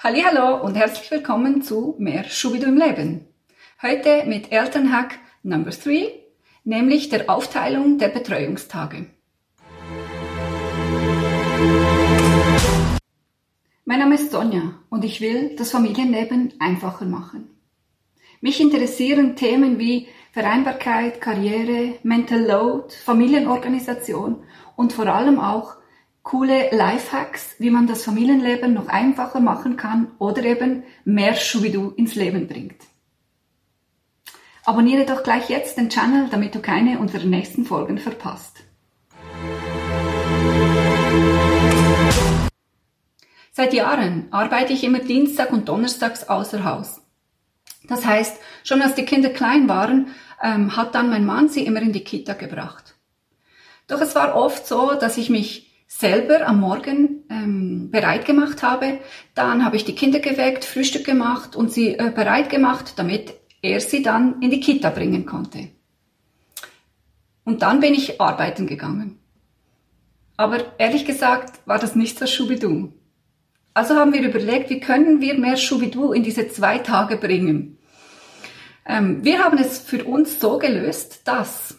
Hallo und herzlich willkommen zu Mehr Schubidu im Leben. Heute mit Elternhack Number 3, nämlich der Aufteilung der Betreuungstage. Mein Name ist Sonja und ich will das Familienleben einfacher machen. Mich interessieren Themen wie Vereinbarkeit, Karriere, Mental Load, Familienorganisation und vor allem auch coole Lifehacks, wie man das Familienleben noch einfacher machen kann oder eben mehr Schubidu ins Leben bringt. Abonniere doch gleich jetzt den Channel, damit du keine unserer nächsten Folgen verpasst. Seit Jahren arbeite ich immer Dienstag und Donnerstags außer Haus. Das heißt, schon als die Kinder klein waren, ähm, hat dann mein Mann sie immer in die Kita gebracht. Doch es war oft so, dass ich mich selber am Morgen ähm, bereit gemacht habe. Dann habe ich die Kinder geweckt, Frühstück gemacht und sie äh, bereit gemacht, damit er sie dann in die Kita bringen konnte. Und dann bin ich arbeiten gegangen. Aber ehrlich gesagt war das nicht so Schubidu. Also haben wir überlegt, wie können wir mehr Schubidu in diese zwei Tage bringen. Ähm, wir haben es für uns so gelöst, dass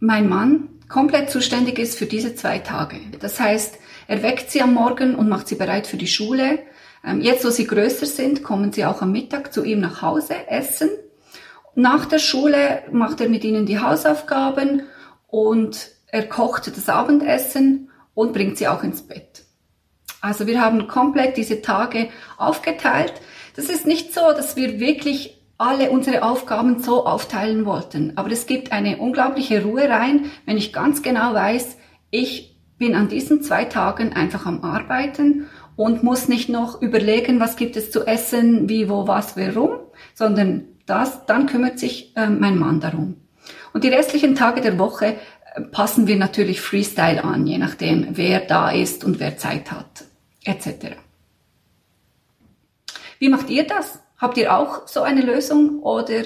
mein Mann komplett zuständig ist für diese zwei Tage. Das heißt, er weckt sie am Morgen und macht sie bereit für die Schule. Ähm, jetzt, wo sie größer sind, kommen sie auch am Mittag zu ihm nach Hause essen. Nach der Schule macht er mit ihnen die Hausaufgaben und er kocht das Abendessen und bringt sie auch ins Bett. Also wir haben komplett diese Tage aufgeteilt. Das ist nicht so, dass wir wirklich alle unsere Aufgaben so aufteilen wollten. Aber es gibt eine unglaubliche Ruhe rein, wenn ich ganz genau weiß, ich bin an diesen zwei Tagen einfach am Arbeiten und muss nicht noch überlegen, was gibt es zu essen, wie, wo, was, warum, sondern das, dann kümmert sich äh, mein Mann darum. Und die restlichen Tage der Woche äh, passen wir natürlich Freestyle an, je nachdem, wer da ist und wer Zeit hat, etc. Wie macht ihr das? Habt ihr auch so eine Lösung oder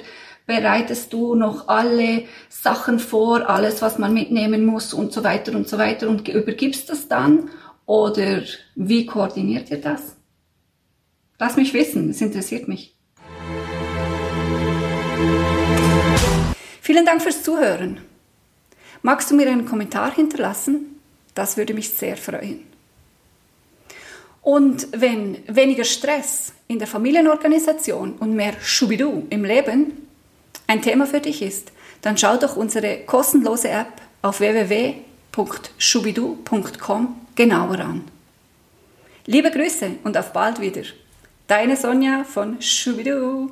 bereitest du noch alle Sachen vor, alles, was man mitnehmen muss und so weiter und so weiter und übergibst das dann? Oder wie koordiniert ihr das? Lass mich wissen, es interessiert mich. Vielen Dank fürs Zuhören. Magst du mir einen Kommentar hinterlassen? Das würde mich sehr freuen. Und wenn weniger Stress in der Familienorganisation und mehr Schubidu im Leben ein Thema für dich ist, dann schau doch unsere kostenlose App auf www.schubidu.com genauer an. Liebe Grüße und auf bald wieder. Deine Sonja von Schubidu.